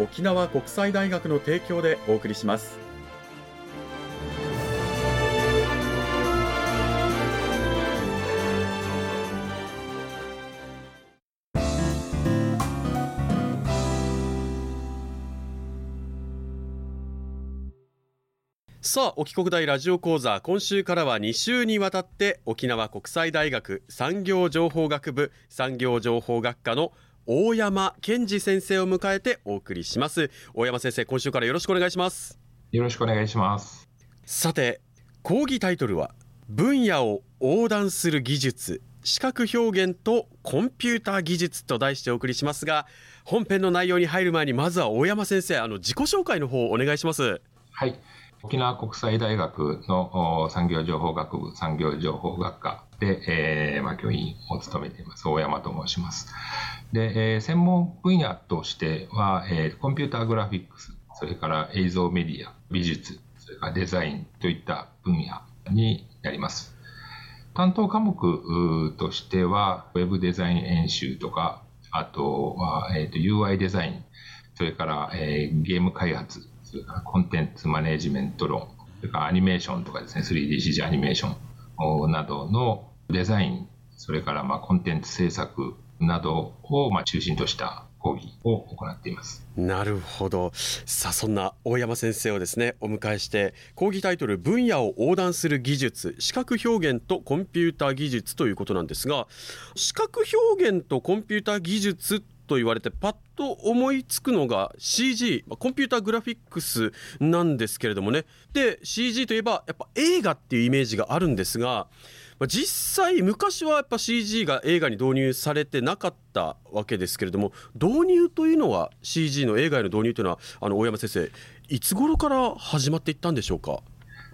沖縄国際大学の提供でお送りします。さあ沖国大ラジオ講座今週からは2週にわたって沖縄国際大学産業情報学部産業情報学科の大山健二先生を迎えてお送りします。大山先生今週からよろしくお願いします。よろしくお願いします。さて講義タイトルは分野を横断する技術視覚表現とコンピューター技術と題してお送りしますが本編の内容に入る前にまずは大山先生あの自己紹介の方お願いします。はい。沖縄国際大学の産業情報学部産業情報学科で、えーまあ、教員を務めています大山と申しますで、えー、専門分野としては、えー、コンピューターグラフィックスそれから映像メディア美術それからデザインといった分野になります。担当科目としてはウェブデザイン演習とかあとは、えーと、UI デザインそれから、えー、ゲーム開発それからコンテンツマネジメント論、それからアニメーションとかですね、3DCG アニメーションなどのデザイン、それからまあコンテンツ制作などをまあ中心とした講義を行っています。なるほど。さあそんな大山先生をですねお迎えして講義タイトル分野を横断する技術視覚表現とコンピューター技術ということなんですが視覚表現とコンピューター技術と言われてパッと思いつくのが CG コンピューターグラフィックスなんですけれどもね。で CG といえばやっぱ映画っていうイメージがあるんですが実際昔はやっぱ CG が映画に導入されてなかったわけですけれども導入というのは CG の映画への導入というのはあの大山先生いつ頃から始まっていったんでしょうか？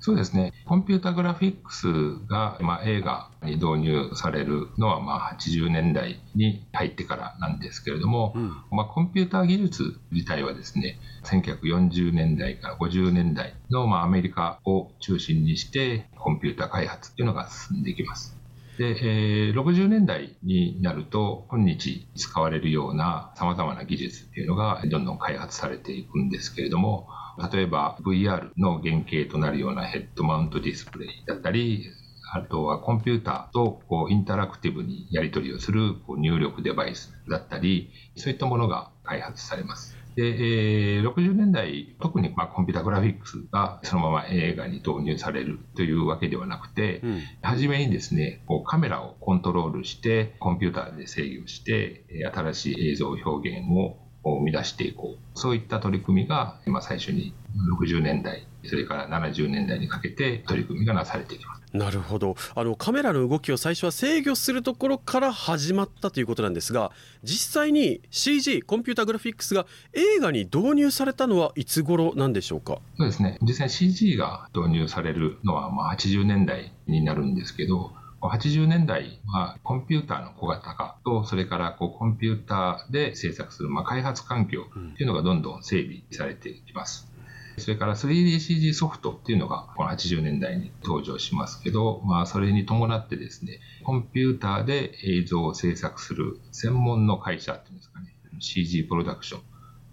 そうですね。コンピュータグラフィックスが、まあ、映画に導入されるのは、まあ、80年代に入ってからなんですけれども、うん、まあ、コンピューター技術自体はですね、1940年代から50年代の、まあ、アメリカを中心にして、コンピューター開発っていうのが進んでいきます。で、えー、60年代になると、今日使われるような様々な技術っていうのがどんどん開発されていくんですけれども、例えば VR の原型となるようなヘッドマウントディスプレイだったり、あとはコンピューターとこうインタラクティブにやり取りをするこう入力デバイスだったり、そういったものが開発されます。で、えー、60年代、特にまあコンピュータグラフィックスがそのまま映画に導入されるというわけではなくて、うん、初めにですね、こうカメラをコントロールして、コンピューターで制御して、新しい映像表現をを生み出していこう。そういった取り組みが、今最初に60年代、それから70年代にかけて取り組みがなされていきます。なるほどあのカメラの動きを最初は制御するところから始まったということなんですが実際に CG コンピュータグラフィックスが映画に導入されたのはいつ頃なんでしょうか？そうですね実際 CG が導入されるのはまあ80年代になるんですけど80年代はコンピューターの小型化と、それからこうコンピューターで制作するまあ開発環境というのがどんどん整備されていきます。それから 3DCG ソフトっていうのがこの80年代に登場しますけど、まあそれに伴ってですね、コンピューターで映像を制作する専門の会社っていうんですかね、CG プロダクション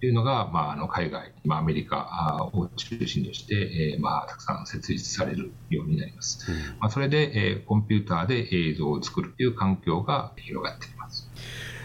というのが、まあ、あの海外、まあ、アメリカを中心として、えーまあ、たくさん設立されるようになります。うん、まあ、それで、えー、コンピューターで映像を作るという環境が広がっています。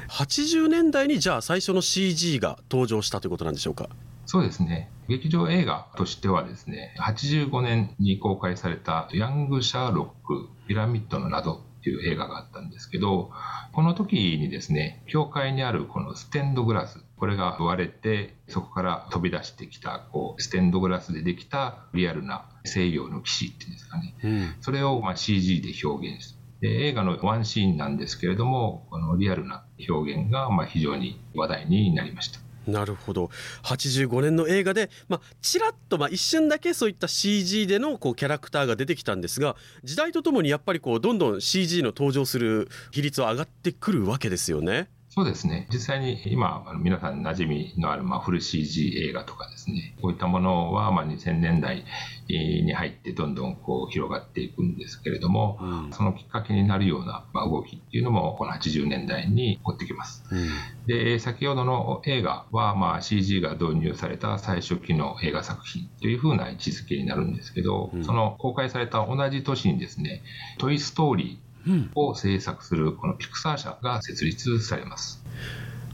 80年代にじゃあ最初の CG が登場したということなんでしょうか？そうですね。劇場映画としてはですね、85年に公開されたヤング・シャーロック・ピラミッドの謎っていう映画があったんですけど、この時にですね、教会にあるこのステンドグラス、これが割れて、そこから飛び出してきた、こう、ステンドグラスでできたリアルな西洋の騎士っていうんですかね。うん、それをま CG で表現して、映画のワンシーンなんですけれども、このリアルな表現がま非常に話題になりました。なるほど85年の映画で、まあ、ちらっと、まあ、一瞬だけそういった CG でのこうキャラクターが出てきたんですが時代とともにやっぱりこうどんどん CG の登場する比率は上がってくるわけですよね。そうですね。実際に今、皆さん馴染みのある、まあ、フル CG 映画とかですね、こういったものは、まあ、2000年代に入ってどんどんこう広がっていくんですけれども、うん、そのきっかけになるような、まあ、動きっていうのも、この80年代に起こってきます。うん、で、先ほどの映画は、まあ、CG が導入された最初期の映画作品というふうな位置づけになるんですけど、うん、その公開された同じ年にですね、トイ・ストーリーを制作するこのピクサー社が設立されます。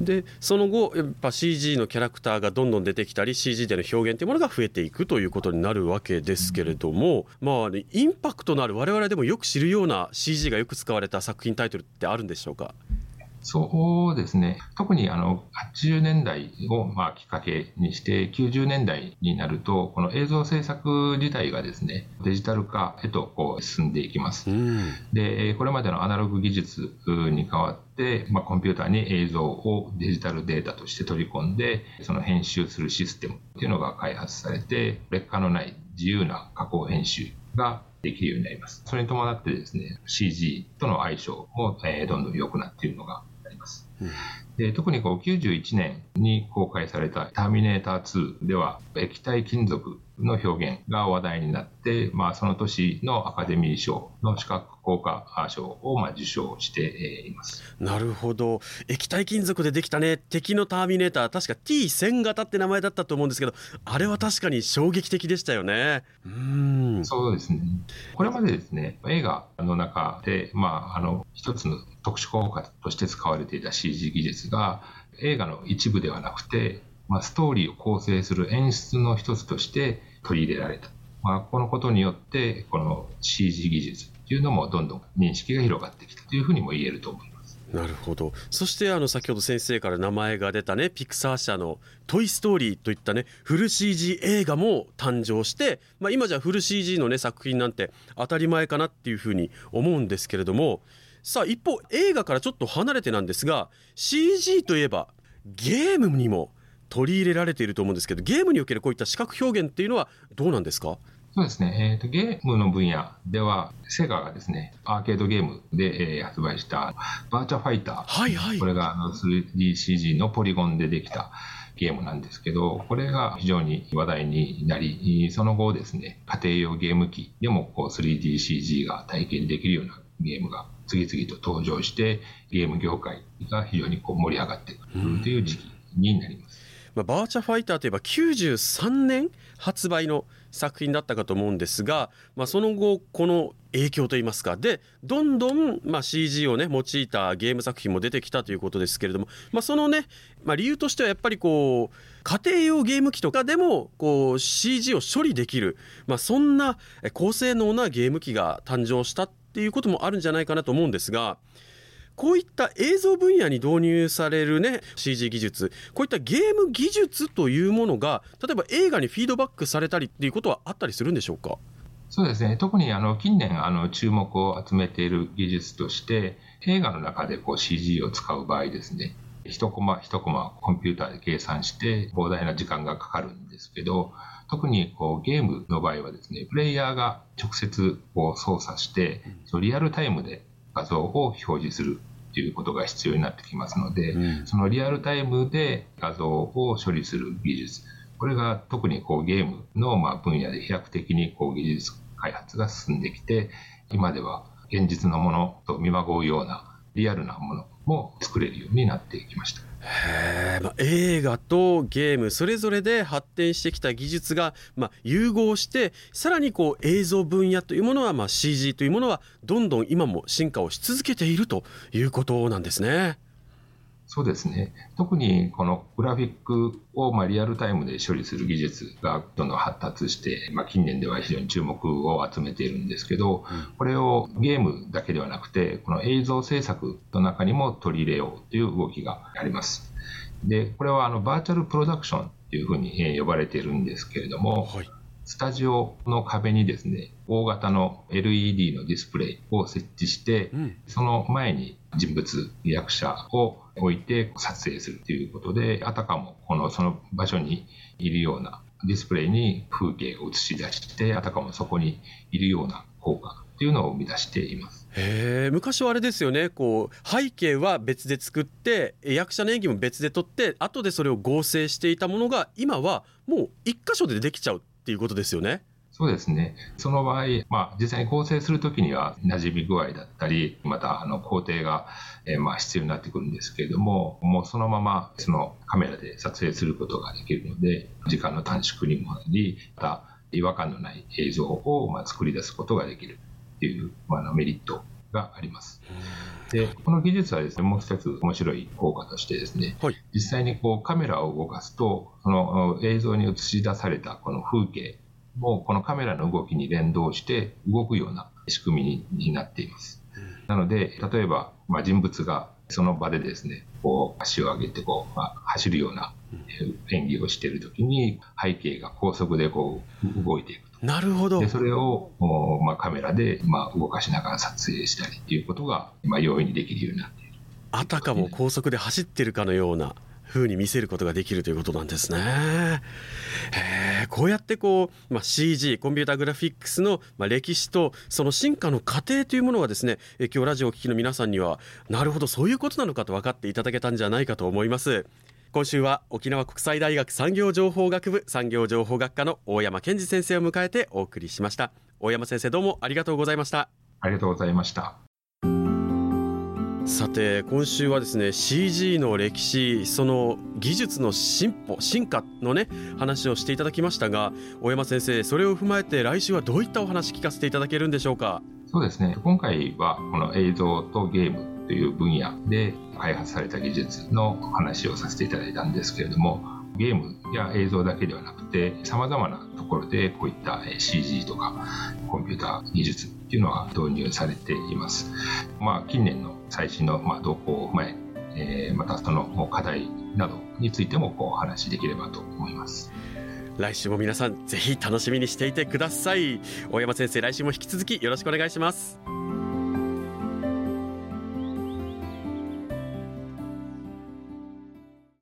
でその後やっぱ CG のキャラクターがどんどん出てきたり CG での表現というものが増えていくということになるわけですけれども、まあ、インパクトのある我々でもよく知るような CG がよく使われた作品タイトルってあるんでしょうか？そうですね。特にあの80年代をまあきっかけにして、90年代になると、この映像制作自体がですね、デジタル化へとこう進んでいきます。で、これまでのアナログ技術に代わって、まあ、コンピューターに映像をデジタルデータとして取り込んで、その編集するシステムっていうのが開発されて、劣化のない自由な加工編集ができるようになります。それに伴ってですね、CG との相性も、えー、どんどん良くなっているのが。で特にこう91年に公開された「ターミネーター2」では液体金属の表現が話題になって、まあ、その年のアカデミー賞の視覚効果賞をまあ受賞しています。なるほど。液体金属でできたね。敵のターミネーター。確か T1000 型って名前だったと思うんですけどあれは確かに衝撃的でしたよね。うん。そうですね。これまでですね映画の中で、まあ、あの一つの特殊効果として使われていた CG 技術が映画の一部ではなくてまあ、ストーリーを構成する演出の一つとして取り入れられた。まあ、このことによって、この CG 技術っていうのもどんどん認識が広がってきたというふうにも言えると思います。なるほどそしてあの先ほど先生から名前が出たねピクサー社の「トイ・ストーリー」といったねフル CG 映画も誕生して、まあ、今じゃフル CG のね作品なんて当たり前かなっていうふうに思うんですけれどもさあ一方映画からちょっと離れてなんですが CG といえばゲームにも取り入れられていると思うんですけどゲームにおけるこういった視覚表現っていうのはどうなんですか？そうですね、えーと、ゲームの分野では、セガがですね、アーケードゲームで、えー、発売したバーチャファイター、はいはい、これが 3DCG のポリゴンでできたゲームなんですけど、これが非常に話題になり、その後ですね、家庭用ゲーム機でもこう 3DCG が体験できるようなゲームが次々と登場して、ゲーム業界が非常にこう盛り上がってくるという時期になります。まあ、バーチャファイターといえば93年発売の作品だったかと思うんですが、まあ、その後この影響といいますかでどんどんま CG をね用いたゲーム作品も出てきたということですけれども、まあ、そのね、まあ、理由としてはやっぱりこう家庭用ゲーム機とかでもこう CG を処理できる、まあ、そんな高性能なゲーム機が誕生したっていうこともあるんじゃないかなと思うんですが。こういった映像分野に導入されるね CG 技術。こういったゲーム技術というものが例えば映画にフィードバックされたりっていうことはあったりするんでしょうか？そうですね。特にあの近年あの注目を集めている技術として映画の中でこう CG を使う場合ですね。一コマ一コマコンピューターで計算して膨大な時間がかかるんですけど特にこうゲームの場合はですねプレイヤーが直接こう操作してリアルタイムで画像を表示するということが必要になってきますので、うん、そのリアルタイムで画像を処理する技術、これが特にこうゲームのまあ分野で飛躍的にこう技術開発が進んできて、今では現実のものと見まごうようなリアルなものも作れるようになってきました。へまあ、映画とゲームそれぞれで発展してきた技術が、まあ、融合してさらにこう映像分野というものは、まあ、CG というものはどんどん今も進化をし続けているということなんですね。そうですね。特にこのグラフィックをまあリアルタイムで処理する技術がどんどん発達して、まあ、近年では非常に注目を集めているんですけど、これをゲームだけではなくて、この映像制作の中にも取り入れようという動きがあります。で、これはあのバーチャルプロダクションというふうに呼ばれているんですけれども、はいスタジオの壁にですね、大型の LED のディスプレイを設置して、うん、その前に人物、役者を置いて撮影するということで、あたかもこのその場所にいるようなディスプレイに風景を映し出して、あたかもそこにいるような効果というのを生み出しています。へ昔はあれですよねこう背景は別で作って役者の演技も別で撮って後でそれを合成していたものが今はもう一箇所でできちゃうっていうことですよね。そうですね。その場合、まあ、実際に構成するときには馴染み具合だったり、またあの工程が、えー、まあ必要になってくるんですけれども、もうそのままそのカメラで撮影することができるので、時間の短縮にもなり、また違和感のない映像をまあ作り出すことができるっていう、まあ、メリットがあります。で、この技術はですね、もう一つ面白い効果としてですね、はい、実際にこうカメラを動かすと、その映像に映し出されたこの風景もこのカメラの動きに連動して動くような仕組みになっています。なので、例えば、まあ、人物がその場でですね、こう足を上げてこう、まあ、走るような演技をしているときに、背景が高速でこう動いていくと。なるほど。で、それを、まあ、カメラで、まあ、動かしながら撮影したりっていうことが、まあ、容易にできるようになっている。あたかも高速で走ってるかのような。風に見せることができるということなんですね。えこうやってこう、まあ、CG コンピュータグラフィックスの、まあ、歴史とその進化の過程というものがですねえ今日ラジオを聴きの皆さんにはなるほどそういうことなのかと分かっていただけたんじゃないかと思います。今週は沖縄国際大学産業情報学部産業情報学科の大山健二先生を迎えてお送りしました大山先生どうもありがとうございましたありがとうございましたさて今週はですね CG の歴史その技術の進歩進化のね話をしていただきましたが大山先生それを踏まえて来週はどういったお話聞かせていただけるんでしょうか？そうですね。今回はこの映像とゲームという分野で開発された技術の話をさせていただいたんですけれどもゲームや映像だけではなくて様々なところでこういった CG とかコンピューター技術っていうのは導入されています。まあ近年の最新のまあ動向を踏まええー、またその課題などについてもこうお話しできればと思います。来週も皆さんぜひ楽しみにしていてください大山先生来週も引き続きよろしくお願いします